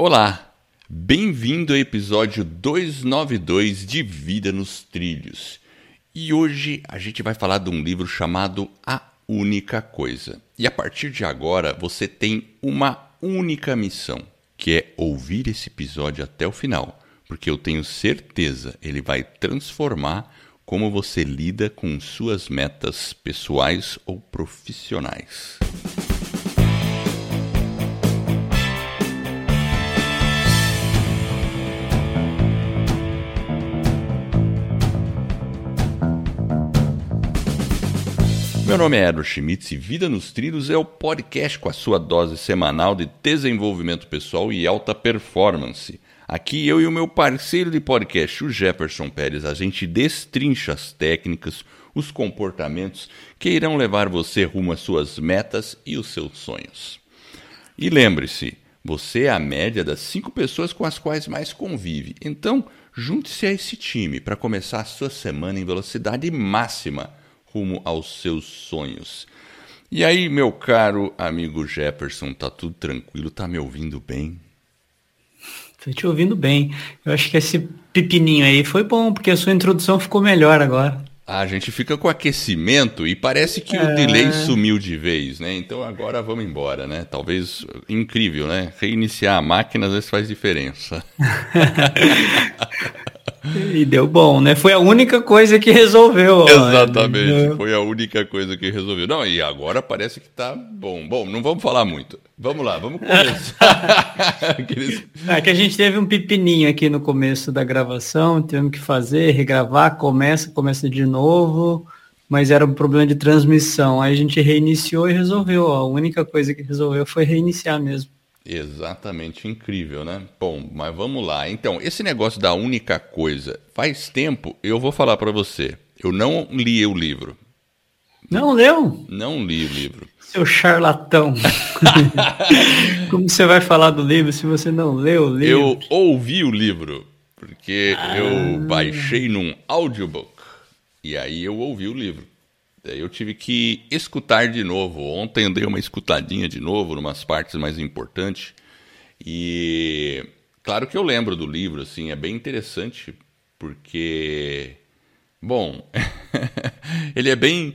Olá, bem-vindo ao episódio 292 de Vida nos Trilhos. E hoje a gente vai falar de um livro chamado A Única Coisa. E a partir de agora você tem uma única missão, que é ouvir esse episódio até o final, porque eu tenho certeza ele vai transformar como você lida com suas metas pessoais ou profissionais. Meu nome é Edward Schmitz e Vida nos Trilhos é o podcast com a sua dose semanal de desenvolvimento pessoal e alta performance. Aqui eu e o meu parceiro de podcast, o Jefferson Pérez, a gente destrincha as técnicas, os comportamentos que irão levar você rumo às suas metas e os seus sonhos. E lembre-se, você é a média das cinco pessoas com as quais mais convive. Então, junte-se a esse time para começar a sua semana em velocidade máxima rumo aos seus sonhos. E aí, meu caro amigo Jefferson, tá tudo tranquilo? Tá me ouvindo bem? Tô te ouvindo bem. Eu acho que esse pepininho aí foi bom, porque a sua introdução ficou melhor agora. A gente fica com aquecimento e parece que é... o delay sumiu de vez, né? Então agora vamos embora, né? Talvez incrível, né? Reiniciar a máquina às vezes faz diferença. E deu bom, né? Foi a única coisa que resolveu. Exatamente, foi a única coisa que resolveu. Não, e agora parece que tá bom. Bom, não vamos falar muito. Vamos lá, vamos começar. é que a gente teve um pepininho aqui no começo da gravação, tivemos que fazer, regravar, começa, começa de novo, mas era um problema de transmissão. Aí a gente reiniciou e resolveu. A única coisa que resolveu foi reiniciar mesmo. Exatamente, incrível, né? Bom, mas vamos lá. Então, esse negócio da única coisa, faz tempo, eu vou falar para você. Eu não li o livro. Não leu? Não li o livro. Seu charlatão. Como você vai falar do livro se você não leu o livro? Eu ouvi o livro, porque ah. eu baixei num audiobook. E aí eu ouvi o livro. Eu tive que escutar de novo. Ontem eu dei uma escutadinha de novo, umas partes mais importantes. E claro que eu lembro do livro, assim, é bem interessante, porque. Bom, ele é bem.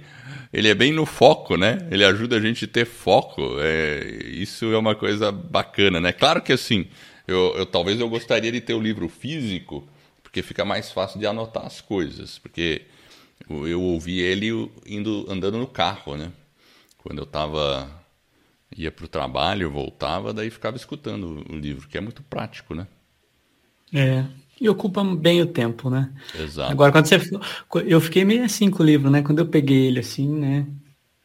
Ele é bem no foco, né? Ele ajuda a gente a ter foco. É, isso é uma coisa bacana, né? Claro que assim, eu, eu talvez eu gostaria de ter o livro físico, porque fica mais fácil de anotar as coisas. Porque eu ouvi ele indo andando no carro, né? Quando eu tava ia para o trabalho, voltava, daí ficava escutando o livro, que é muito prático, né? É, e ocupa bem o tempo, né? Exato. Agora, quando você. Eu fiquei meio assim com o livro, né? Quando eu peguei ele assim, né?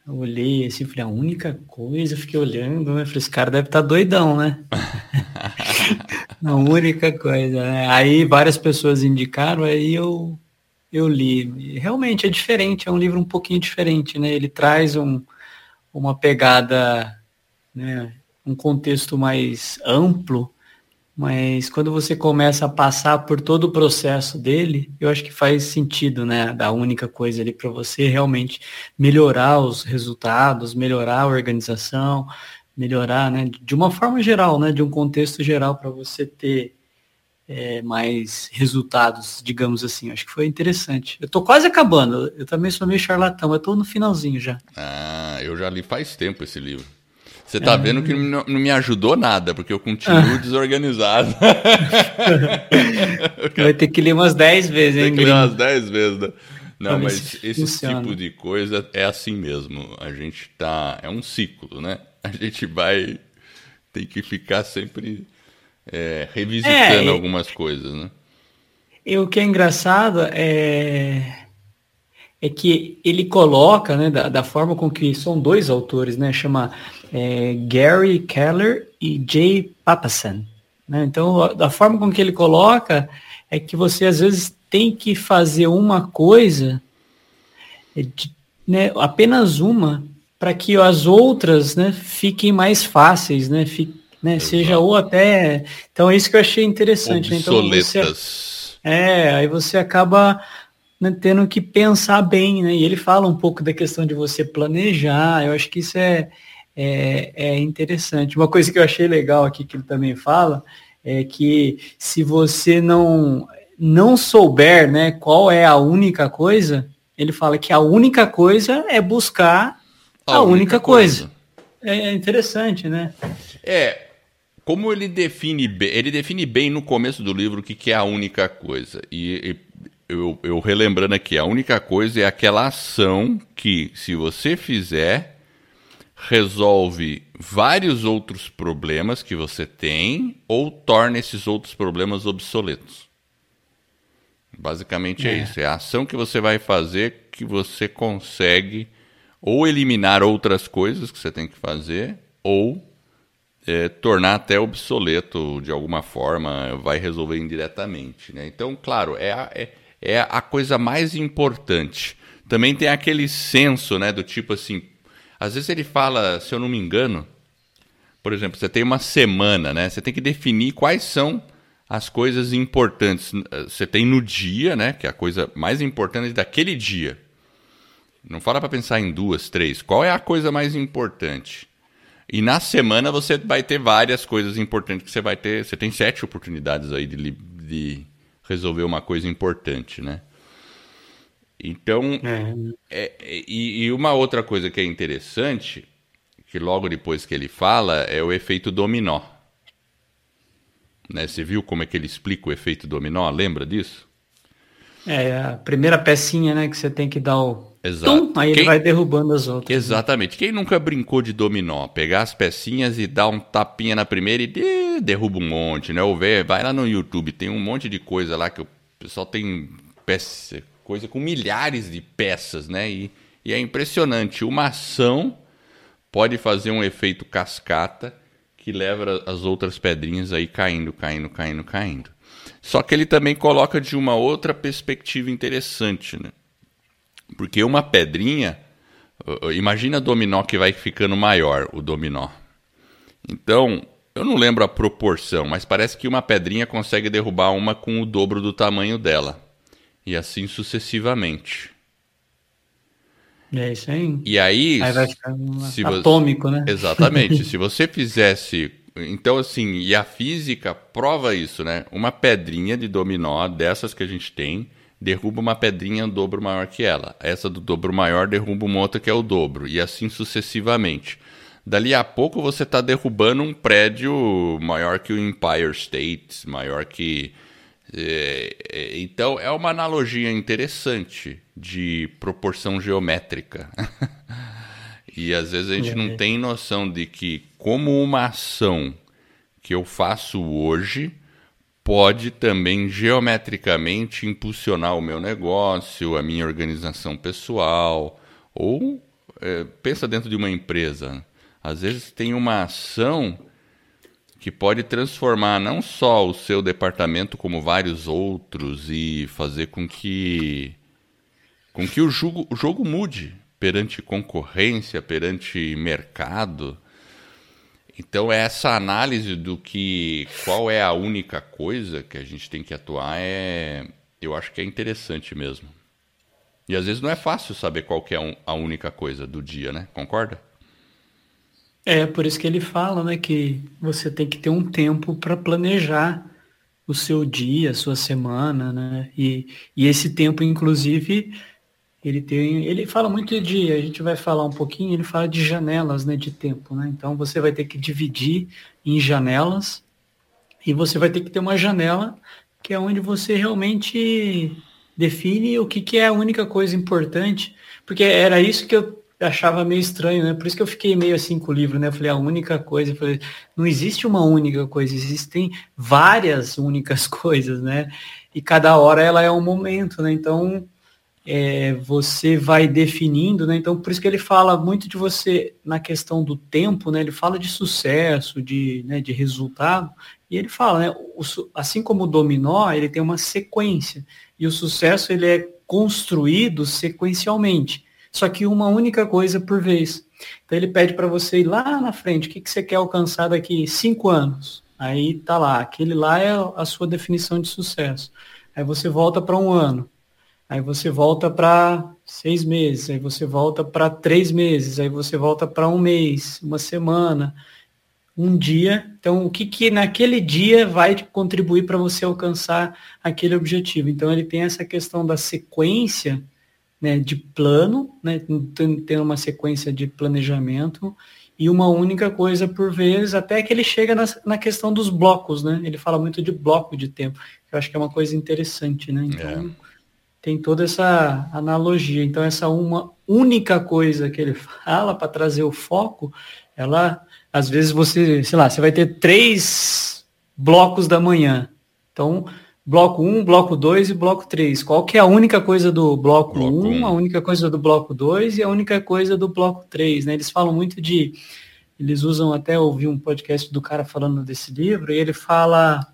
Eu olhei assim, falei, a única coisa, fiquei olhando, né? Falei, esse cara deve estar tá doidão, né? a única coisa, né? Aí várias pessoas indicaram, aí eu eu li. Realmente é diferente, é um livro um pouquinho diferente, né? Ele traz um, uma pegada, né? um contexto mais amplo, mas quando você começa a passar por todo o processo dele, eu acho que faz sentido, né? Da única coisa ali para você realmente melhorar os resultados, melhorar a organização, melhorar, né? De uma forma geral, né? De um contexto geral para você ter é, mais resultados, digamos assim. Acho que foi interessante. Eu tô quase acabando. Eu também sou meio charlatão, eu tô no finalzinho já. Ah, eu já li faz tempo esse livro. Você tá é... vendo que não, não, me ajudou nada, porque eu continuo desorganizado. Vai ter que ler umas 10 vezes, hein? Tem que ler umas 10 vezes, né? Não, mas esse funciona. tipo de coisa é assim mesmo. A gente tá. É um ciclo, né? A gente vai. Tem que ficar sempre é, revisitando é, algumas coisas, né? E o que é engraçado é, é que ele coloca, né, da, da forma com que são dois autores, né, chama é, Gary Keller e Jay Papasan. Né? Então, da forma com que ele coloca é que você às vezes tem que fazer uma coisa, é, né, apenas uma, para que as outras né, fiquem mais fáceis, né, fiquem né? Seja ou até. Então é isso que eu achei interessante. Né? Então, você, é, aí você acaba né, tendo que pensar bem, né? E ele fala um pouco da questão de você planejar. Eu acho que isso é, é, é interessante. Uma coisa que eu achei legal aqui que ele também fala é que se você não não souber, né, qual é a única coisa, ele fala que a única coisa é buscar a, a única, única coisa. coisa. É interessante, né? É, como ele define bem, ele define bem no começo do livro o que, que é a única coisa. E, e eu, eu relembrando aqui, a única coisa é aquela ação que, se você fizer, resolve vários outros problemas que você tem ou torna esses outros problemas obsoletos. Basicamente é. é isso. É a ação que você vai fazer que você consegue ou eliminar outras coisas que você tem que fazer ou é, tornar até obsoleto de alguma forma, vai resolver indiretamente. Né? Então, claro, é a, é, é a coisa mais importante. Também tem aquele senso né, do tipo assim, às vezes ele fala, se eu não me engano, por exemplo, você tem uma semana, né? Você tem que definir quais são as coisas importantes. Você tem no dia, né? Que é a coisa mais importante daquele dia. Não fala para pensar em duas, três. Qual é a coisa mais importante? E na semana você vai ter várias coisas importantes que você vai ter. Você tem sete oportunidades aí de, de resolver uma coisa importante, né? Então, é. É, e, e, uma outra coisa que é interessante, que logo depois que ele fala, é o efeito dominó. Né? Você viu como é que ele explica o efeito dominó? Lembra disso? É, a primeira pecinha, né, que você tem que dar o... Exato. Tum, aí Quem... ele vai derrubando as outras. Né? Exatamente. Né? Quem nunca brincou de dominó? Pegar as pecinhas e dar um tapinha na primeira e derruba um monte, né? Ou vê, vai lá no YouTube, tem um monte de coisa lá que o pessoal tem peça coisa com milhares de peças, né? E, e é impressionante. Uma ação pode fazer um efeito cascata que leva as outras pedrinhas aí caindo, caindo, caindo, caindo. Só que ele também coloca de uma outra perspectiva interessante, né? Porque uma pedrinha, imagina dominó que vai ficando maior, o dominó. Então, eu não lembro a proporção, mas parece que uma pedrinha consegue derrubar uma com o dobro do tamanho dela e assim sucessivamente. É isso aí. E aí, aí vai ficar atômico, você... né? Exatamente. se você fizesse, então assim, e a física prova isso, né? Uma pedrinha de dominó dessas que a gente tem derruba uma pedrinha um dobro maior que ela. Essa do dobro maior derruba uma outra que é o dobro e assim sucessivamente. Dali a pouco você está derrubando um prédio maior que o Empire State, maior que é, é, então é uma analogia interessante de proporção geométrica. e às vezes a gente não é. tem noção de que, como uma ação que eu faço hoje pode também geometricamente impulsionar o meu negócio, a minha organização pessoal, ou é, pensa dentro de uma empresa. Às vezes tem uma ação que pode transformar não só o seu departamento como vários outros e fazer com que com que o jogo, o jogo mude perante concorrência, perante mercado. Então essa análise do que qual é a única coisa que a gente tem que atuar é eu acho que é interessante mesmo. E às vezes não é fácil saber qual é a única coisa do dia, né? Concorda? É, por isso que ele fala, né, que você tem que ter um tempo para planejar o seu dia, a sua semana, né? E, e esse tempo, inclusive, ele tem, ele fala muito de, a gente vai falar um pouquinho, ele fala de janelas, né, de tempo, né? Então você vai ter que dividir em janelas e você vai ter que ter uma janela que é onde você realmente define o que, que é a única coisa importante, porque era isso que eu achava meio estranho, né? Por isso que eu fiquei meio assim com o livro, né? Eu falei, a única coisa, falei, não existe uma única coisa, existem várias únicas coisas, né? E cada hora ela é um momento, né? Então, é, você vai definindo, né? Então, por isso que ele fala muito de você na questão do tempo, né? Ele fala de sucesso, de, né, de resultado, e ele fala, né? O, assim como o dominó, ele tem uma sequência, e o sucesso ele é construído sequencialmente só que uma única coisa por vez. Então ele pede para você ir lá na frente, o que, que você quer alcançar daqui cinco anos? Aí tá lá, aquele lá é a sua definição de sucesso. Aí você volta para um ano, aí você volta para seis meses, aí você volta para três meses, aí você volta para um mês, uma semana, um dia. Então, o que, que naquele dia vai contribuir para você alcançar aquele objetivo? Então, ele tem essa questão da sequência né, de plano, né, tem uma sequência de planejamento e uma única coisa por vez, até que ele chega na, na questão dos blocos, né? Ele fala muito de bloco de tempo, que eu acho que é uma coisa interessante, né? Então, é. Tem toda essa analogia. Então, essa uma única coisa que ele fala para trazer o foco, ela, às vezes você, sei lá, você vai ter três blocos da manhã. Então, bloco 1, bloco 2 e bloco 3. Qual que é a única coisa do bloco, bloco 1, 1, a única coisa do bloco 2 e a única coisa do bloco 3, né? Eles falam muito de eles usam até ouvi um podcast do cara falando desse livro e ele fala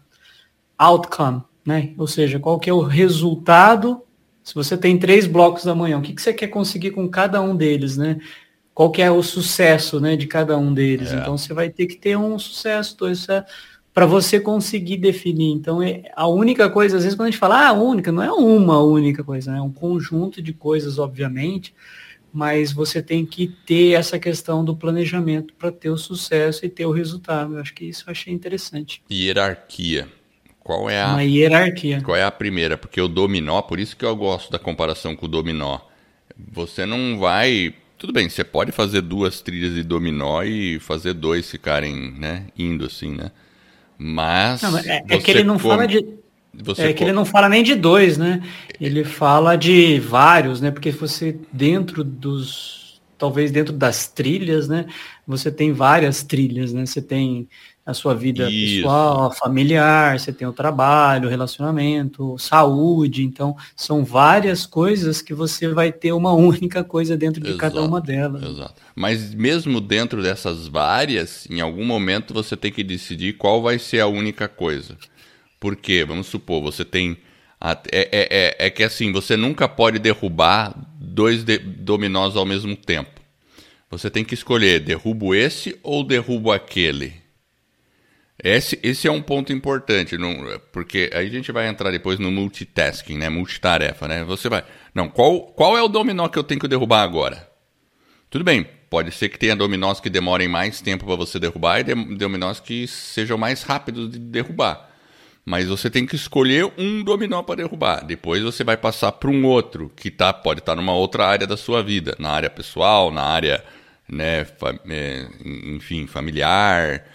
outcome, né? Ou seja, qual que é o resultado se você tem três blocos da manhã, o que, que você quer conseguir com cada um deles, né? Qual que é o sucesso, né, de cada um deles? É. Então você vai ter que ter um sucesso, dois sucessos para você conseguir definir. Então, é a única coisa, às vezes, quando a gente fala, ah, única, não é uma única coisa, né? é um conjunto de coisas, obviamente, mas você tem que ter essa questão do planejamento para ter o sucesso e ter o resultado. Eu acho que isso eu achei interessante. Hierarquia. Qual é a. Uma hierarquia. Qual é a primeira? Porque o dominó, por isso que eu gosto da comparação com o dominó. Você não vai. Tudo bem, você pode fazer duas trilhas de dominó e fazer dois ficarem, né, indo assim, né? Mas. Não, é, é, que ele não come... fala de. Você é que ele não fala nem de dois, né? Ele fala de vários, né? Porque você dentro dos, talvez dentro das trilhas, né? Você tem várias trilhas, né? Você tem a sua vida Isso. pessoal, familiar, você tem o trabalho, o relacionamento, saúde. Então, são várias coisas que você vai ter uma única coisa dentro de exato, cada uma delas. Exato. Mas mesmo dentro dessas várias, em algum momento você tem que decidir qual vai ser a única coisa. Por quê? Vamos supor, você tem. A, é, é, é, é que assim, você nunca pode derrubar dois de, dominós ao mesmo tempo. Você tem que escolher, derrubo esse ou derrubo aquele esse, esse é um ponto importante, não, porque aí a gente vai entrar depois no multitasking, né? Multitarefa, né? Você vai. Não, qual, qual é o dominó que eu tenho que derrubar agora? Tudo bem, pode ser que tenha dominós que demorem mais tempo para você derrubar e dominós que sejam mais rápidos de derrubar. Mas você tem que escolher um dominó para derrubar. Depois você vai passar para um outro que tá, pode estar tá numa outra área da sua vida, na área pessoal, na área, né, é, enfim, familiar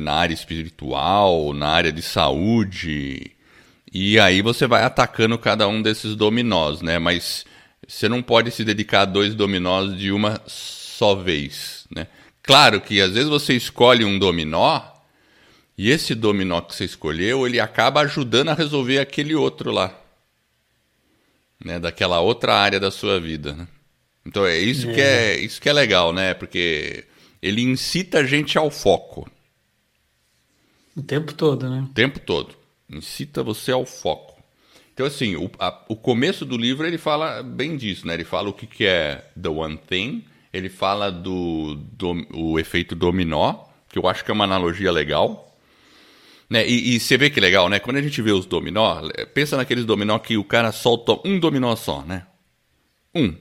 na área espiritual, na área de saúde. E aí você vai atacando cada um desses dominós, né? Mas você não pode se dedicar a dois dominós de uma só vez, né? Claro que às vezes você escolhe um dominó e esse dominó que você escolheu, ele acaba ajudando a resolver aquele outro lá. Né, daquela outra área da sua vida, né? Então é isso é. que é isso que é legal, né? Porque ele incita a gente ao foco. O tempo todo, né? O tempo todo. Incita você ao foco. Então, assim, o, a, o começo do livro ele fala bem disso, né? Ele fala o que, que é The One Thing, ele fala do, do o efeito dominó, que eu acho que é uma analogia legal. Né? E, e, você vê que legal, né? Quando a gente vê os dominó, pensa naqueles dominó que o cara solta um dominó só, né? Um.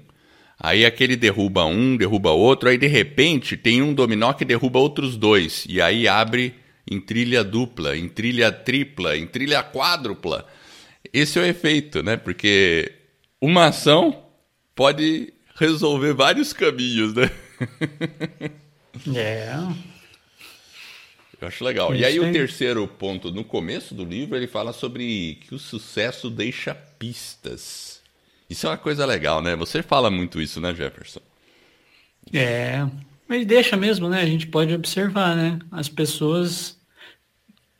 Aí aquele derruba um, derruba outro, aí de repente tem um dominó que derruba outros dois. E aí abre em trilha dupla, em trilha tripla, em trilha quádrupla. Esse é o efeito, né? Porque uma ação pode resolver vários caminhos, né? É. Eu acho legal. e aí o terceiro ponto, no começo do livro, ele fala sobre que o sucesso deixa pistas. Isso é uma coisa legal, né? Você fala muito isso, né, Jefferson? É, mas deixa mesmo, né? A gente pode observar, né? As pessoas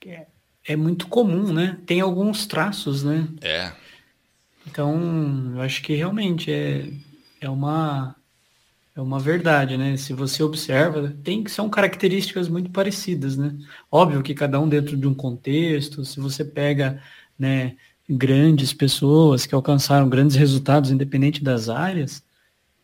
é, é muito comum, né? Tem alguns traços, né? É. Então, eu acho que realmente é, é uma é uma verdade, né? Se você observa, tem que são características muito parecidas, né? Óbvio que cada um dentro de um contexto, se você pega, né, grandes pessoas que alcançaram grandes resultados independente das áreas,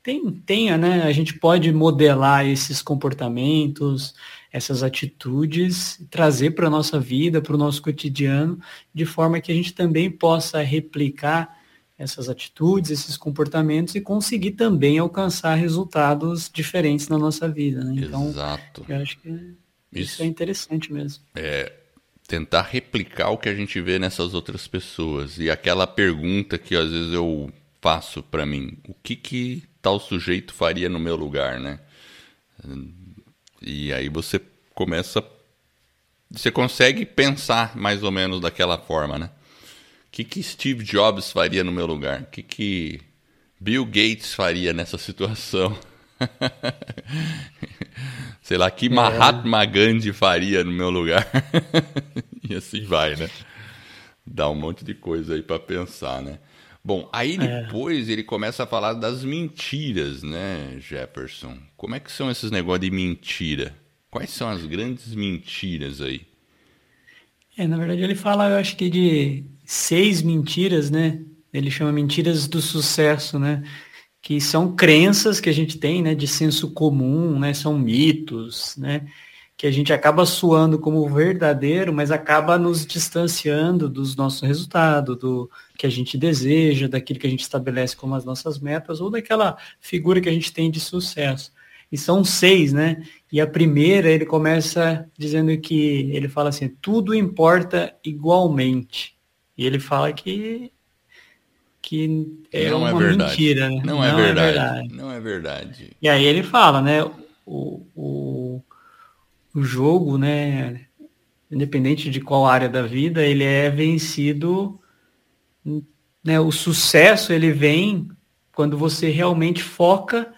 tem, tenha, né? A gente pode modelar esses comportamentos, essas atitudes, trazer para a nossa vida, para o nosso cotidiano, de forma que a gente também possa replicar essas atitudes, esses comportamentos e conseguir também alcançar resultados diferentes na nossa vida. Né? Então, Exato. eu acho que Isso, Isso é interessante mesmo. É tentar replicar o que a gente vê nessas outras pessoas. E aquela pergunta que às vezes eu faço para mim, o que que tal sujeito faria no meu lugar, né? E aí você começa você consegue pensar mais ou menos daquela forma, né? O que, que Steve Jobs faria no meu lugar? O que, que Bill Gates faria nessa situação? Sei lá, que é. Mahatma Gandhi faria no meu lugar? e assim vai, né? Dá um monte de coisa aí para pensar, né? Bom, aí é. depois é. ele começa a falar das mentiras, né, Jefferson? Como é que são esses negócios de mentira? Quais são as grandes mentiras aí? É, na verdade ele fala, eu acho que de seis mentiras, né? Ele chama mentiras do sucesso, né? Que são crenças que a gente tem, né? De senso comum, né? São mitos, né? Que a gente acaba suando como verdadeiro, mas acaba nos distanciando dos nossos resultados, do que a gente deseja, daquilo que a gente estabelece como as nossas metas, ou daquela figura que a gente tem de sucesso. E são seis, né? E a primeira, ele começa dizendo que, ele fala assim, tudo importa igualmente. E ele fala que, que é não é uma é mentira, né? Não, não é, verdade. é, verdade. Não é verdade. E aí ele fala, né? O, o, o jogo, né? Independente de qual área da vida, ele é vencido, né? O sucesso, ele vem quando você realmente foca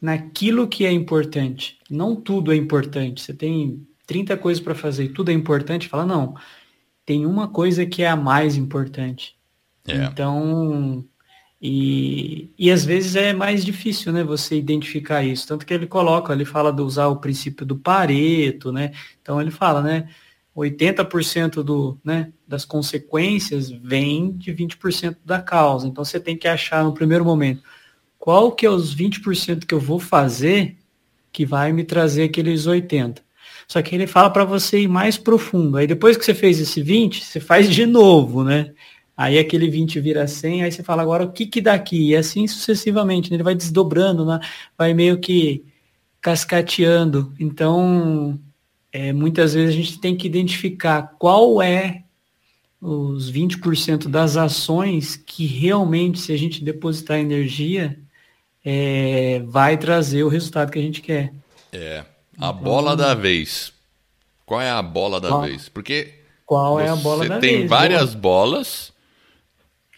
naquilo que é importante. Não tudo é importante. Você tem 30 coisas para fazer e tudo é importante. Fala, não, tem uma coisa que é a mais importante. É. Então, e, e às vezes é mais difícil, né, você identificar isso. Tanto que ele coloca, ele fala de usar o princípio do Pareto, né? Então ele fala, né, 80% do, né, das consequências vem de 20% da causa. Então você tem que achar no primeiro momento qual que é os 20% que eu vou fazer que vai me trazer aqueles 80. Só que ele fala para você ir mais profundo. Aí depois que você fez esse 20, você faz de novo, né? Aí aquele 20 vira 100, aí você fala agora o que que dá aqui? E assim sucessivamente, né? ele vai desdobrando, né? vai meio que cascateando. Então, é, muitas vezes a gente tem que identificar qual é os 20% das ações que realmente, se a gente depositar energia, é, vai trazer o resultado que a gente quer. É. A então, bola da vez. Qual é a bola da qual, vez? Porque qual é a bola da vez? Você tem várias bolas.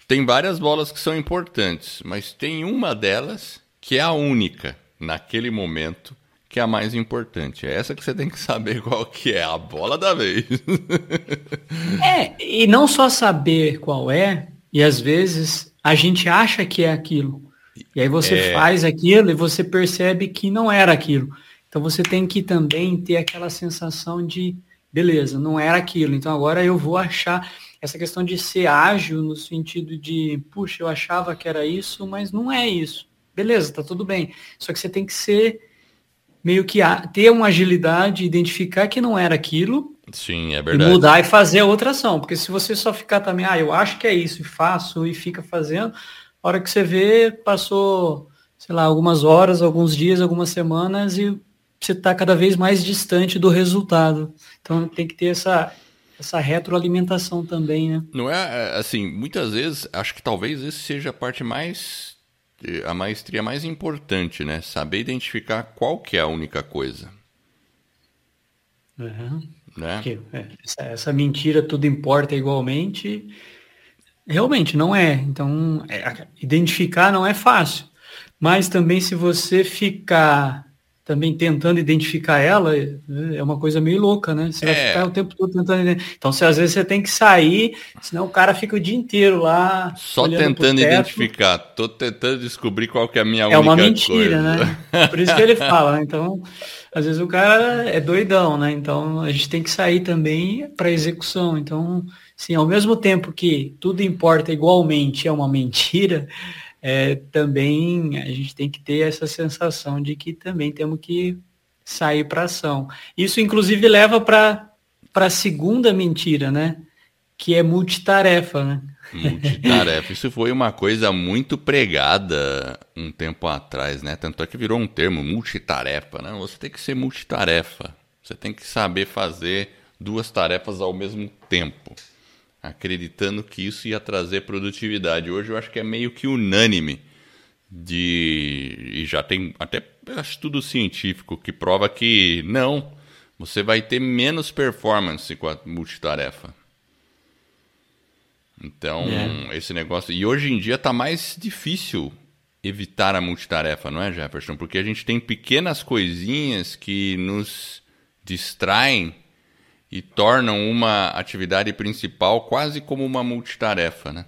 Tem várias bolas que são importantes, mas tem uma delas que é a única naquele momento que é a mais importante. É essa que você tem que saber qual que é a bola da vez. é, e não só saber qual é, e às vezes a gente acha que é aquilo. E aí você é... faz aquilo e você percebe que não era aquilo. Então você tem que também ter aquela sensação de, beleza, não era aquilo. Então agora eu vou achar essa questão de ser ágil no sentido de, puxa, eu achava que era isso, mas não é isso. Beleza, tá tudo bem. Só que você tem que ser meio que ter uma agilidade, identificar que não era aquilo. Sim, é verdade. E mudar e fazer outra ação. Porque se você só ficar também, ah, eu acho que é isso e faço e fica fazendo, a hora que você vê, passou, sei lá, algumas horas, alguns dias, algumas semanas e você está cada vez mais distante do resultado. Então tem que ter essa, essa retroalimentação também, né? Não é, é assim, muitas vezes, acho que talvez esse seja a parte mais a maestria mais importante, né? Saber identificar qual que é a única coisa. Uhum. Né? Porque, é, essa, essa, mentira tudo importa igualmente Realmente não é. Então, é, identificar não é fácil. Mas também se você ficar também tentando identificar ela, é uma coisa meio louca, né? Você é. vai ficar o tempo todo tentando. Então, se, às vezes você tem que sair, senão o cara fica o dia inteiro lá. Só tentando identificar. Tô tentando descobrir qual que é a minha é única. É uma mentira, coisa. né? Por isso que ele fala. Né? Então, às vezes o cara é doidão, né? Então, a gente tem que sair também para execução. Então, Sim, ao mesmo tempo que tudo importa igualmente é uma mentira, é, também a gente tem que ter essa sensação de que também temos que sair para ação. Isso, inclusive, leva para a segunda mentira, né? Que é multitarefa, né? Multitarefa. Isso foi uma coisa muito pregada um tempo atrás, né? Tanto é que virou um termo, multitarefa, né? Você tem que ser multitarefa. Você tem que saber fazer duas tarefas ao mesmo tempo, acreditando que isso ia trazer produtividade. Hoje eu acho que é meio que unânime de e já tem até estudo científico que prova que não, você vai ter menos performance com a multitarefa. Então, é. esse negócio. E hoje em dia está mais difícil evitar a multitarefa, não é, Jefferson? Porque a gente tem pequenas coisinhas que nos distraem e tornam uma atividade principal quase como uma multitarefa, né?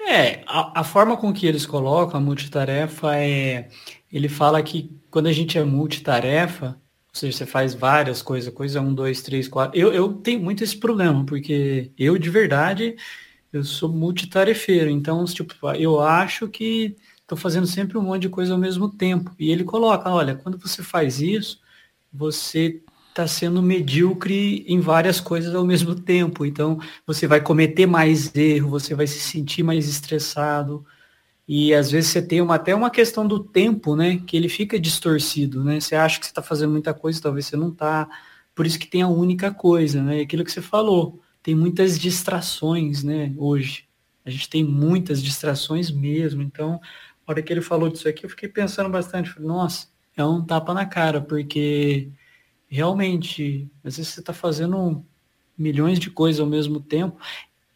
É, a, a, forma com que eles colocam a multitarefa é. Ele fala que quando a gente é multitarefa, ou seja, você faz várias coisas, coisa um, dois, três, quatro. Eu, eu tenho muito esse problema, porque eu de verdade eu sou multitarefeiro, então, tipo, eu acho que estou fazendo sempre um monte de coisa ao mesmo tempo. E ele coloca, olha, quando você faz isso, você está sendo medíocre em várias coisas ao mesmo tempo. Então, você vai cometer mais erro, você vai se sentir mais estressado. E às vezes você tem uma, até uma questão do tempo, né? Que ele fica distorcido, né? Você acha que você está fazendo muita coisa, talvez você não está. Por isso que tem a única coisa, né? Aquilo que você falou tem muitas distrações, né, hoje. A gente tem muitas distrações mesmo. Então, na hora que ele falou disso aqui, eu fiquei pensando bastante. Falei, nossa, é um tapa na cara, porque realmente, às vezes você está fazendo milhões de coisas ao mesmo tempo.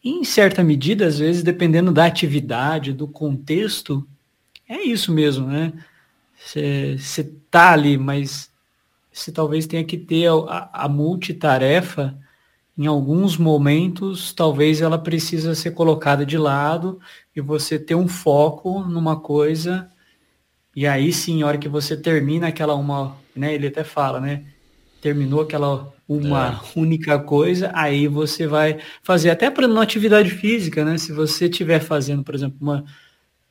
E, em certa medida, às vezes, dependendo da atividade, do contexto, é isso mesmo, né? Você está ali, mas você talvez tenha que ter a, a multitarefa em alguns momentos, talvez ela precisa ser colocada de lado e você ter um foco numa coisa. E aí sim, a hora que você termina aquela uma, né, ele até fala, né? Terminou aquela uma é. única coisa, aí você vai fazer até para uma atividade física, né? Se você estiver fazendo, por exemplo, uma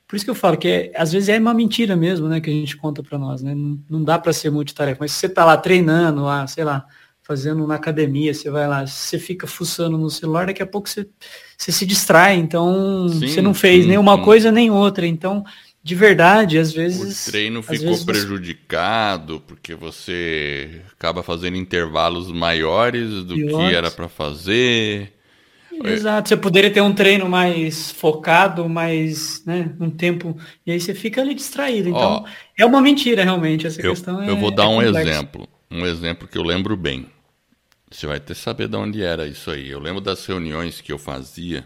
por isso que eu falo que é, às vezes é uma mentira mesmo, né, que a gente conta para nós, né? Não, não dá para ser multitarefa, mas se você tá lá treinando, lá, sei lá, fazendo na academia, você vai lá, você fica fuçando no celular, daqui a pouco você, você se distrai, então sim, você não fez sim, nem uma sim. coisa nem outra. Então, de verdade, às vezes. O treino ficou prejudicado você... porque você acaba fazendo intervalos maiores do que era para fazer. Exato, você poderia ter um treino mais focado, mais, né, um tempo, e aí você fica ali distraído. Então, Ó, é uma mentira realmente essa eu, questão. É, eu vou dar é um exemplo, um exemplo que eu lembro bem. Você vai até saber de onde era isso aí. Eu lembro das reuniões que eu fazia.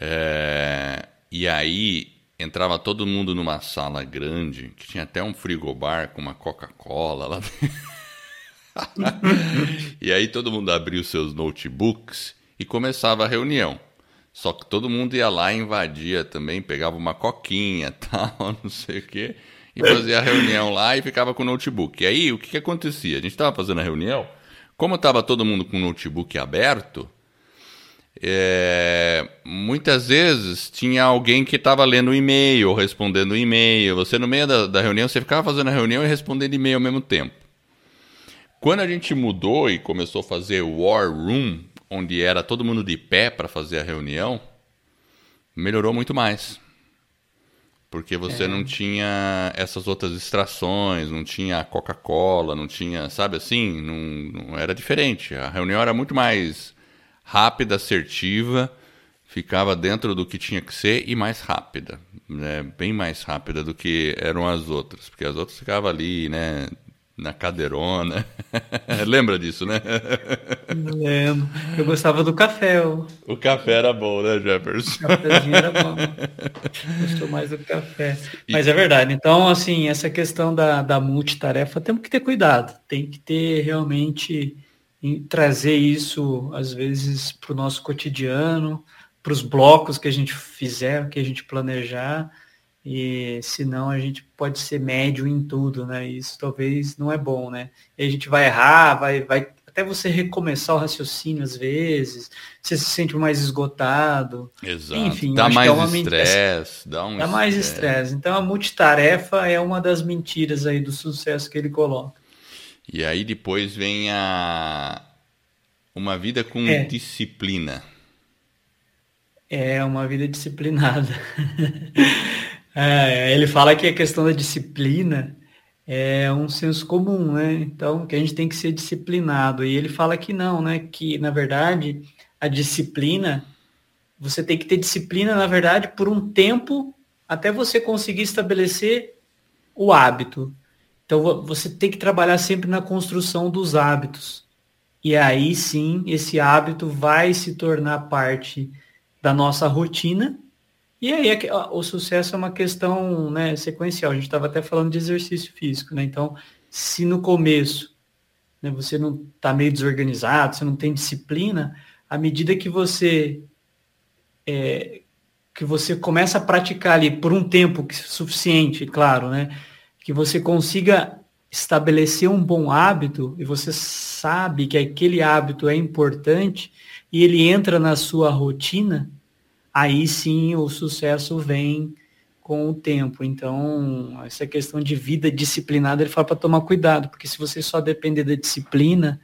É... E aí entrava todo mundo numa sala grande, que tinha até um frigobar com uma Coca-Cola lá e aí todo mundo abria os seus notebooks e começava a reunião. Só que todo mundo ia lá invadia também, pegava uma coquinha, tal, não sei o quê, e fazia a reunião lá e ficava com o notebook. E aí o que, que acontecia? A gente estava fazendo a reunião, como estava todo mundo com o notebook aberto, é, muitas vezes tinha alguém que estava lendo o e-mail, respondendo o e-mail. Você, no meio da, da reunião, você ficava fazendo a reunião e respondendo e-mail ao mesmo tempo. Quando a gente mudou e começou a fazer War Room, onde era todo mundo de pé para fazer a reunião, melhorou muito mais porque você é. não tinha essas outras distrações, não tinha Coca-Cola, não tinha, sabe assim, não, não, era diferente. A reunião era muito mais rápida, assertiva, ficava dentro do que tinha que ser e mais rápida, né? bem mais rápida do que eram as outras, porque as outras ficavam ali, né, na cadeirona. Lembra disso, né? Lembro. Eu gostava do café. O, o café era bom, né, Jefferson? O cafezinho era bom. Gostou mais do café. Mas é verdade. Então, assim, essa questão da, da multitarefa, temos que ter cuidado. Tem que ter realmente trazer isso, às vezes, para o nosso cotidiano, para os blocos que a gente fizer, que a gente planejar e senão a gente pode ser médio em tudo, né? Isso talvez não é bom, né? E a gente vai errar, vai, vai até você recomeçar o raciocínio às vezes, você se sente mais esgotado. Exato. Enfim, dá mais é estresse, dá um Dá mais estresse. Então a multitarefa é uma das mentiras aí do sucesso que ele coloca. E aí depois vem a uma vida com é. disciplina. É uma vida disciplinada. É, ele fala que a questão da disciplina é um senso comum, né? Então, que a gente tem que ser disciplinado. E ele fala que não, né? Que, na verdade, a disciplina, você tem que ter disciplina, na verdade, por um tempo até você conseguir estabelecer o hábito. Então, você tem que trabalhar sempre na construção dos hábitos. E aí sim, esse hábito vai se tornar parte da nossa rotina e aí o sucesso é uma questão né, sequencial. A gente estava até falando de exercício físico, né? Então, se no começo né, você não está meio desorganizado, você não tem disciplina, à medida que você é, que você começa a praticar ali por um tempo suficiente, claro, né? Que você consiga estabelecer um bom hábito e você sabe que aquele hábito é importante e ele entra na sua rotina, aí sim o sucesso vem com o tempo. Então, essa questão de vida disciplinada, ele fala para tomar cuidado, porque se você só depender da disciplina,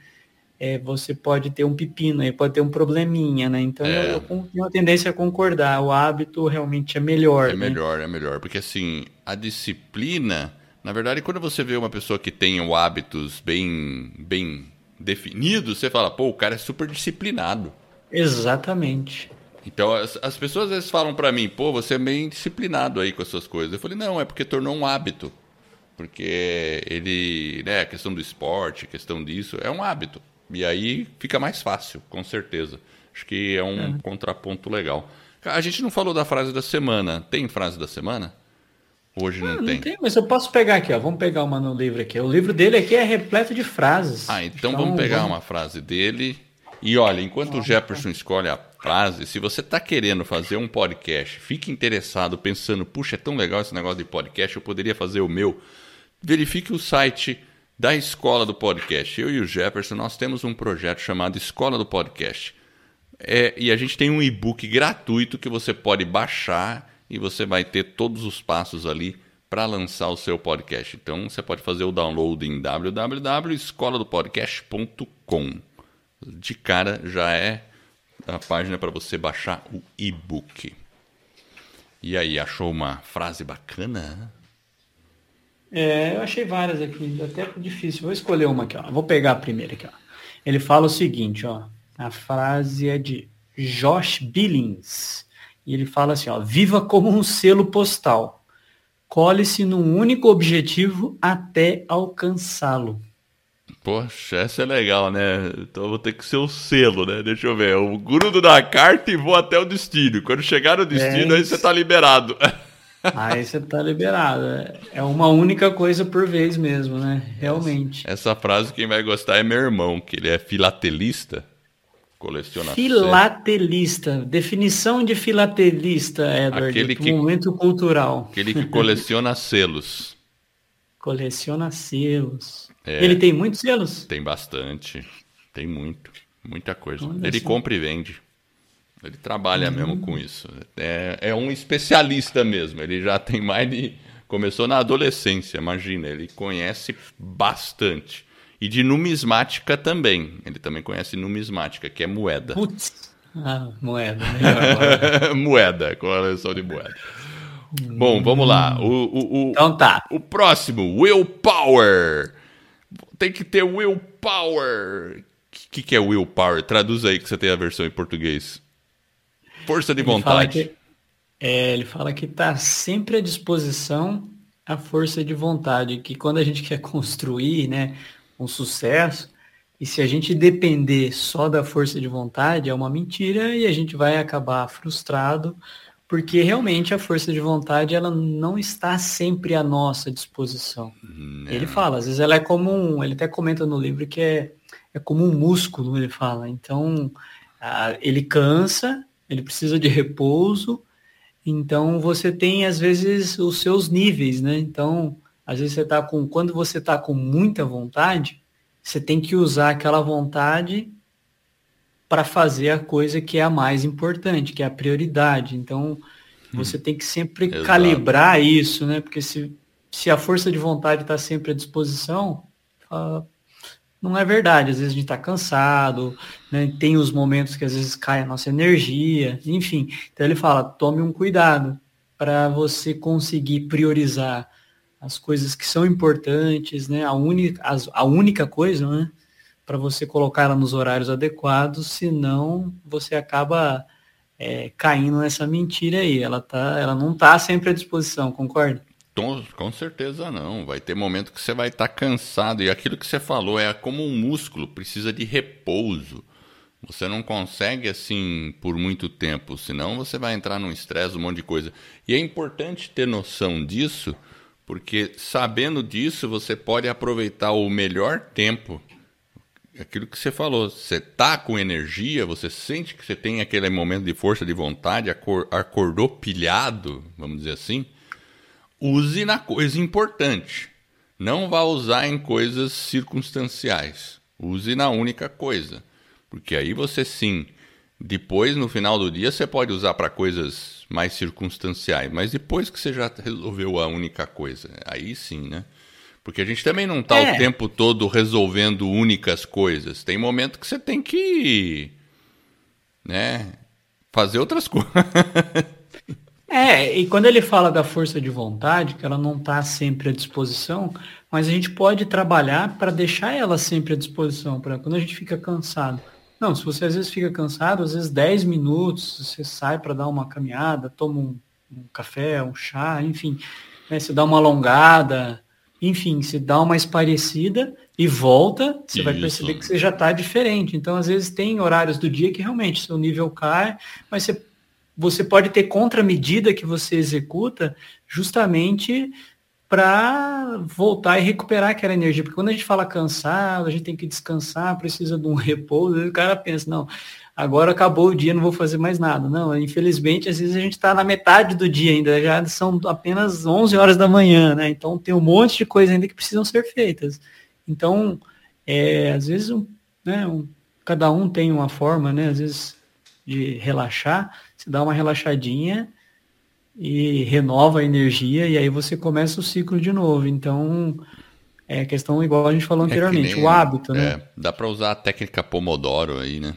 é, você pode ter um pepino, aí pode ter um probleminha, né? Então é. eu, eu, tenho uma tendência a concordar, o hábito realmente é melhor. É né? melhor, é melhor, porque assim, a disciplina, na verdade, quando você vê uma pessoa que tem hábitos bem, bem definidos, você fala, pô, o cara é super disciplinado. Exatamente. Então, as, as pessoas às vezes falam para mim, pô, você é bem disciplinado aí com as suas coisas. Eu falei, não, é porque tornou um hábito. Porque ele, né, a questão do esporte, a questão disso, é um hábito. E aí fica mais fácil, com certeza. Acho que é um é. contraponto legal. A gente não falou da frase da semana. Tem frase da semana? Hoje não, ah, não tem. tem. Mas eu posso pegar aqui, ó. Vamos pegar uma no livro aqui. O livro dele aqui é repleto de frases. Ah, então, então vamos pegar vamos... uma frase dele. E olha, enquanto o Jefferson escolhe a frase, se você está querendo fazer um podcast, fique interessado, pensando, puxa, é tão legal esse negócio de podcast, eu poderia fazer o meu. Verifique o site da Escola do Podcast. Eu e o Jefferson, nós temos um projeto chamado Escola do Podcast. É, e a gente tem um e-book gratuito que você pode baixar e você vai ter todos os passos ali para lançar o seu podcast. Então você pode fazer o download em www.escoladopodcast.com. De cara já é a página para você baixar o e-book. E aí, achou uma frase bacana? É, eu achei várias aqui, até difícil. Vou escolher uma aqui, ó. Vou pegar a primeira aqui, ó. Ele fala o seguinte, ó. A frase é de Josh Billings. E ele fala assim, ó, viva como um selo postal. Cole-se num único objetivo até alcançá-lo. Poxa, essa é legal, né? Então eu vou ter que ser o selo, né? Deixa eu ver. Eu grudo da carta e vou até o destino. Quando chegar no destino, é aí você tá liberado. Aí você tá liberado. É uma única coisa por vez mesmo, né? Realmente. Essa, essa frase quem vai gostar é meu irmão, que ele é filatelista. Coleciona Filatelista. Definição de filatelista, Edward. Aquele que, momento cultural. Aquele que coleciona selos. Coleciona selos. É, Ele tem muitos selos? Tem bastante. Tem muito. Muita coisa. Olha Ele assim. compra e vende. Ele trabalha uhum. mesmo com isso. É, é um especialista mesmo. Ele já tem mais de. Começou na adolescência, imagina. Ele conhece bastante. E de numismática também. Ele também conhece numismática, que é moeda. Putz. Ah, moeda. moeda, coleção de moeda. Bom, vamos lá. O, o, o, então tá. O próximo, Willpower. Tem que ter Willpower. O que, que é Willpower? Traduz aí que você tem a versão em português. Força de ele vontade. Que, é, ele fala que está sempre à disposição a força de vontade. Que quando a gente quer construir, né, um sucesso. E se a gente depender só da força de vontade, é uma mentira e a gente vai acabar frustrado, porque realmente a força de vontade ela não está sempre à nossa disposição. Não. Ele fala, às vezes ela é como um, ele até comenta no livro que é, é como um músculo, ele fala. Então, a, ele cansa, ele precisa de repouso, então você tem às vezes os seus níveis, né? Então, às vezes você está com. Quando você está com muita vontade, você tem que usar aquela vontade para fazer a coisa que é a mais importante, que é a prioridade. Então, hum. você tem que sempre Exato. calibrar isso, né? Porque se, se a força de vontade está sempre à disposição, não é verdade. Às vezes a gente está cansado, né? tem os momentos que às vezes cai a nossa energia, enfim. Então ele fala, tome um cuidado para você conseguir priorizar as coisas que são importantes, né? A única, as, a única coisa, né? Para você colocar ela nos horários adequados, senão você acaba é, caindo nessa mentira aí. Ela, tá, ela não está sempre à disposição, concorda? Com certeza não. Vai ter momento que você vai estar tá cansado. E aquilo que você falou é como um músculo, precisa de repouso. Você não consegue assim por muito tempo, senão você vai entrar num estresse, um monte de coisa. E é importante ter noção disso, porque sabendo disso, você pode aproveitar o melhor tempo. Aquilo que você falou, você tá com energia, você sente que você tem aquele momento de força de vontade, acordou pilhado, vamos dizer assim. Use na coisa importante. Não vá usar em coisas circunstanciais. Use na única coisa. Porque aí você sim, depois no final do dia você pode usar para coisas mais circunstanciais, mas depois que você já resolveu a única coisa, aí sim, né? Porque a gente também não está é. o tempo todo resolvendo únicas coisas. Tem momento que você tem que, né, fazer outras coisas. É, e quando ele fala da força de vontade, que ela não está sempre à disposição, mas a gente pode trabalhar para deixar ela sempre à disposição, para quando a gente fica cansado. Não, se você às vezes fica cansado, às vezes 10 minutos, você sai para dar uma caminhada, toma um, um café, um chá, enfim, né, você dá uma alongada, enfim, você dá uma esparecida e volta, você Isso. vai perceber que você já está diferente. Então, às vezes tem horários do dia que realmente seu nível cai, mas você, você pode ter contramedida que você executa justamente para voltar e recuperar aquela energia. Porque quando a gente fala cansado, a gente tem que descansar, precisa de um repouso, o cara pensa, não, agora acabou o dia, não vou fazer mais nada. Não, infelizmente, às vezes a gente está na metade do dia ainda, já são apenas 11 horas da manhã, né? Então tem um monte de coisa ainda que precisam ser feitas. Então, é, às vezes, um, né, um, cada um tem uma forma, né? Às vezes de relaxar, se dá uma relaxadinha e renova a energia e aí você começa o ciclo de novo. Então, é questão igual a gente falou é anteriormente, nem, o hábito, né? É, dá para usar a técnica Pomodoro aí, né?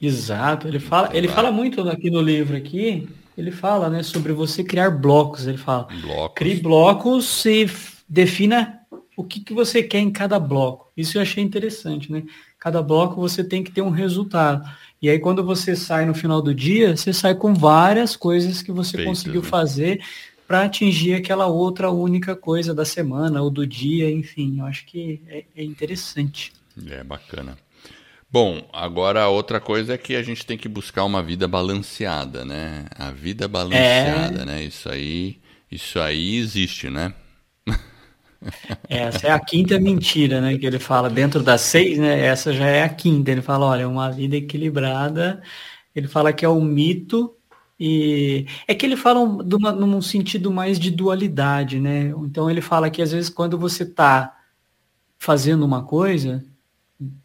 Exato, ele fala, ele fala muito aqui no livro aqui, ele fala, né, sobre você criar blocos, ele fala. Blocos. Crie blocos e defina o que, que você quer em cada bloco. Isso eu achei interessante, né? Cada bloco você tem que ter um resultado. E aí, quando você sai no final do dia, você sai com várias coisas que você Feito, conseguiu né? fazer para atingir aquela outra única coisa da semana ou do dia, enfim. Eu acho que é, é interessante. É bacana. Bom, agora a outra coisa é que a gente tem que buscar uma vida balanceada, né? A vida balanceada, é... né? Isso aí, isso aí existe, né? Essa é a quinta mentira, né? Que ele fala dentro das seis, né? Essa já é a quinta. Ele fala, olha, uma vida equilibrada. Ele fala que é um mito e é que ele fala num sentido mais de dualidade, né? Então ele fala que às vezes quando você está fazendo uma coisa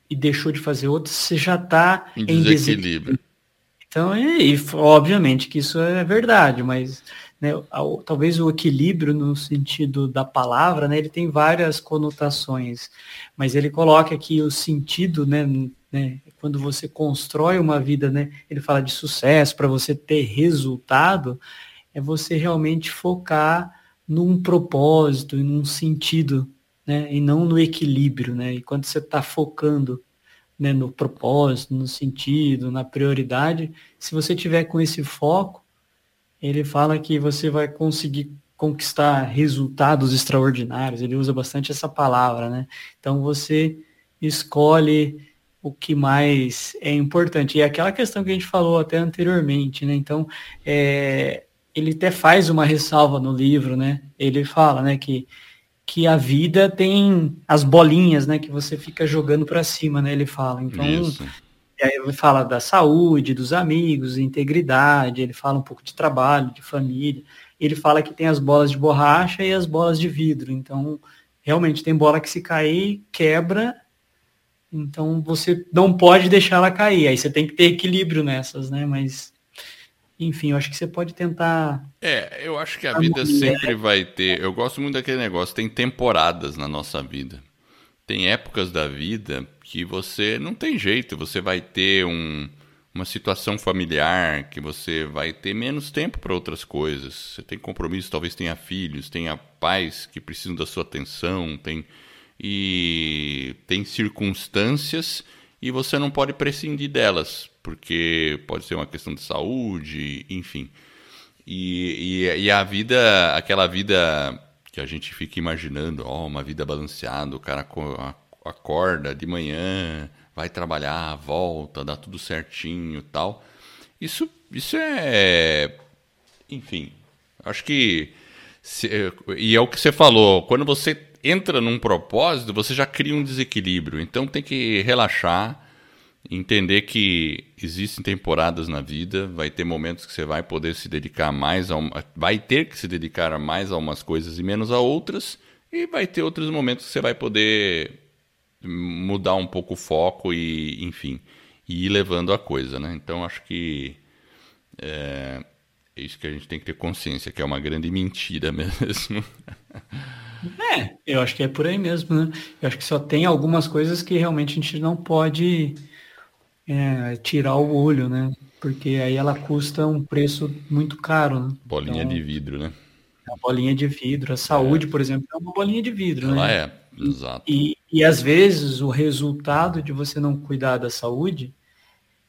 e deixou de fazer outra, você já está em, em desequilíbrio. Então, é, e, obviamente que isso é verdade, mas né, talvez o equilíbrio no sentido da palavra, né, ele tem várias conotações, mas ele coloca aqui o sentido, né, né quando você constrói uma vida, né, ele fala de sucesso, para você ter resultado, é você realmente focar num propósito e num sentido, né, e não no equilíbrio, né, e quando você está focando né, no propósito, no sentido, na prioridade, se você tiver com esse foco, ele fala que você vai conseguir conquistar resultados extraordinários. Ele usa bastante essa palavra, né? Então você escolhe o que mais é importante. E é aquela questão que a gente falou até anteriormente, né? Então, é, ele até faz uma ressalva no livro, né? Ele fala, né, que, que a vida tem as bolinhas, né, que você fica jogando para cima, né? Ele fala. Então, Isso. E aí ele fala da saúde, dos amigos, integridade, ele fala um pouco de trabalho, de família. Ele fala que tem as bolas de borracha e as bolas de vidro. Então, realmente tem bola que se cair, quebra. Então você não pode deixar ela cair. Aí você tem que ter equilíbrio nessas, né? Mas enfim, eu acho que você pode tentar. É, eu acho que a vida sempre vai ter. Eu gosto muito daquele negócio, tem temporadas na nossa vida. Tem épocas da vida que você não tem jeito, você vai ter um, uma situação familiar que você vai ter menos tempo para outras coisas. Você tem compromisso, talvez tenha filhos, tenha pais que precisam da sua atenção, tem e tem circunstâncias e você não pode prescindir delas, porque pode ser uma questão de saúde, enfim. E, e, e a vida, aquela vida que a gente fica imaginando, ó, uma vida balanceada, o cara acorda de manhã, vai trabalhar, volta, dá tudo certinho tal. Isso, isso é. Enfim, acho que. Se, e é o que você falou, quando você entra num propósito, você já cria um desequilíbrio. Então tem que relaxar, entender que existem temporadas na vida, vai ter momentos que você vai poder se dedicar mais a uma, vai ter que se dedicar mais a umas coisas e menos a outras, e vai ter outros momentos que você vai poder mudar um pouco o foco e, enfim, e ir levando a coisa, né? Então acho que é, é isso que a gente tem que ter consciência, que é uma grande mentira mesmo. É, eu acho que é por aí mesmo, né? Eu acho que só tem algumas coisas que realmente a gente não pode é, tirar o olho, né? Porque aí ela custa um preço muito caro, né? Bolinha então, de vidro, né? A bolinha de vidro. A saúde, é. por exemplo, é uma bolinha de vidro, ela né? é, exato. E, e às vezes o resultado de você não cuidar da saúde,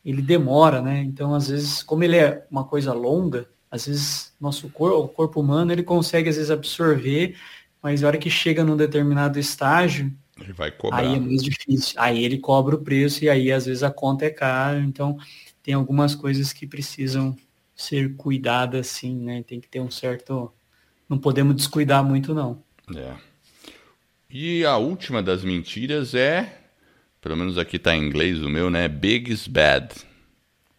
ele demora, né? Então, às vezes, como ele é uma coisa longa, às vezes nosso corpo, o corpo humano, ele consegue às vezes absorver, mas a hora que chega num determinado estágio, ele vai cobrar. Aí é mais difícil. Aí ele cobra o preço e aí às vezes a conta é cara. Então tem algumas coisas que precisam ser cuidadas assim, né? Tem que ter um certo. Não podemos descuidar muito, não. É. E a última das mentiras é, pelo menos aqui tá em inglês o meu, né? Big is bad.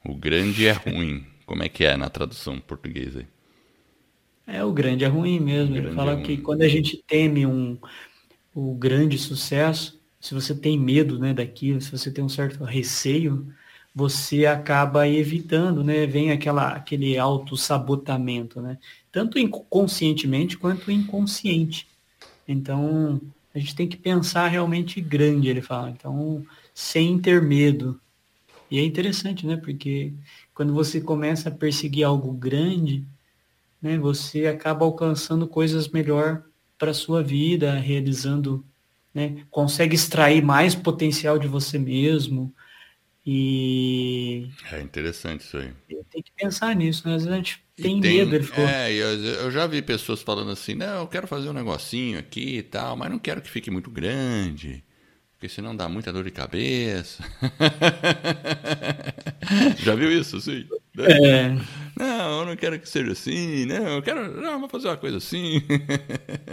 O grande é ruim. Como é que é na tradução portuguesa aí? É, o grande é ruim mesmo. Ele fala é que quando a gente teme um, o grande sucesso, se você tem medo né, daquilo, se você tem um certo receio, você acaba evitando, né? Vem aquela, aquele auto-sabotamento, né? Tanto conscientemente quanto inconsciente. Então, a gente tem que pensar realmente grande, ele fala. Então, sem ter medo. E é interessante, né? Porque quando você começa a perseguir algo grande, né, você acaba alcançando coisas melhor para a sua vida, realizando, né, consegue extrair mais potencial de você mesmo. E. É interessante isso aí. Tem que pensar nisso, né? Às vezes a gente tem, tem medo, ele falou. É, eu, eu já vi pessoas falando assim, não, eu quero fazer um negocinho aqui e tal, mas não quero que fique muito grande, porque senão dá muita dor de cabeça. já viu isso, sim? É. Não, eu não quero que seja assim, não, eu quero, não, vou fazer uma coisa assim.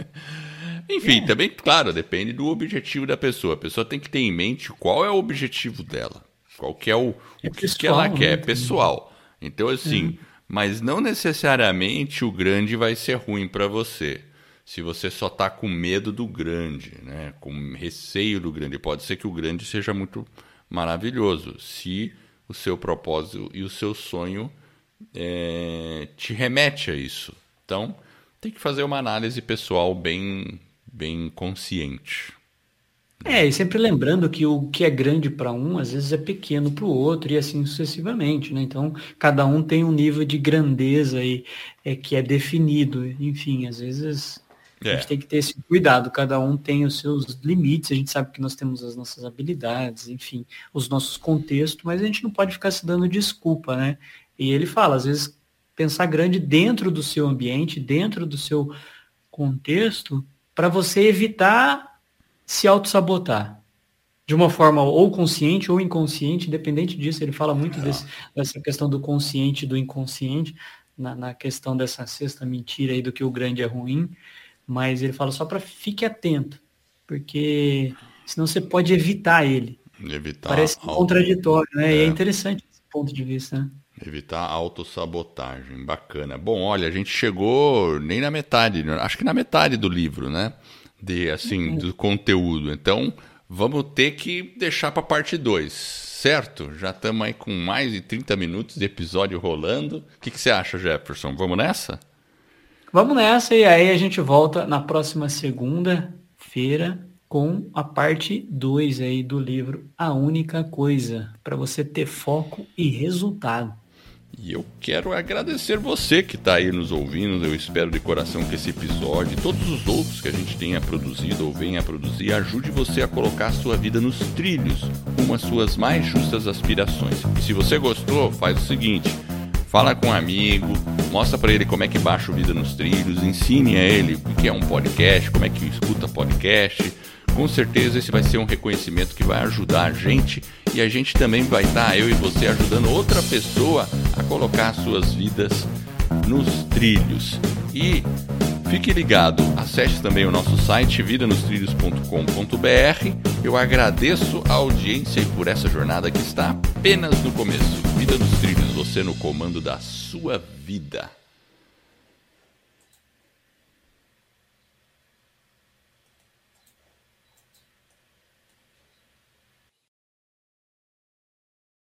Enfim, é. também, claro, depende do objetivo da pessoa. A pessoa tem que ter em mente qual é o objetivo dela, qual que é o, é o que, pessoal, que ela né? quer, é pessoal. Então, assim, é. mas não necessariamente o grande vai ser ruim para você. Se você só está com medo do grande, né, com receio do grande, pode ser que o grande seja muito maravilhoso. Se o seu propósito e o seu sonho é, te remete a isso. Então, tem que fazer uma análise pessoal bem, bem consciente. É, e sempre lembrando que o que é grande para um, às vezes é pequeno para o outro, e assim sucessivamente, né? Então, cada um tem um nível de grandeza aí, é, que é definido. Enfim, às vezes é. A gente tem que ter esse cuidado, cada um tem os seus limites, a gente sabe que nós temos as nossas habilidades, enfim, os nossos contextos, mas a gente não pode ficar se dando desculpa, né? E ele fala, às vezes, pensar grande dentro do seu ambiente, dentro do seu contexto, para você evitar se auto-sabotar. De uma forma ou consciente ou inconsciente, independente disso, ele fala muito desse, dessa questão do consciente e do inconsciente, na, na questão dessa sexta mentira aí do que o grande é ruim. Mas ele fala só para fique atento, porque senão você pode evitar ele. Evitar Parece auto... contraditório, né? É. E é interessante esse ponto de vista, né? Evitar autossabotagem, bacana. Bom, olha, a gente chegou nem na metade, né? acho que na metade do livro, né? De assim, uhum. do conteúdo. Então, vamos ter que deixar para parte 2, certo? Já estamos aí com mais de 30 minutos de episódio rolando. O que, que você acha, Jefferson? Vamos nessa? Vamos nessa e aí a gente volta na próxima segunda-feira com a parte 2 aí do livro A Única Coisa, para você ter foco e resultado. E eu quero agradecer você que está aí nos ouvindo. Eu espero de coração que esse episódio e todos os outros que a gente tenha produzido ou venha a produzir ajude você a colocar a sua vida nos trilhos, com as suas mais justas aspirações. E se você gostou, faz o seguinte: fala com um amigo, mostra para ele como é que baixa o Vida nos Trilhos, ensine a ele o que é um podcast, como é que escuta podcast com certeza esse vai ser um reconhecimento que vai ajudar a gente e a gente também vai estar, eu e você, ajudando outra pessoa a colocar suas vidas nos trilhos. E fique ligado, acesse também o nosso site vidanostrilhos.com.br. Eu agradeço a audiência por essa jornada que está apenas no começo. Vida nos Trilhos, você no comando da sua vida.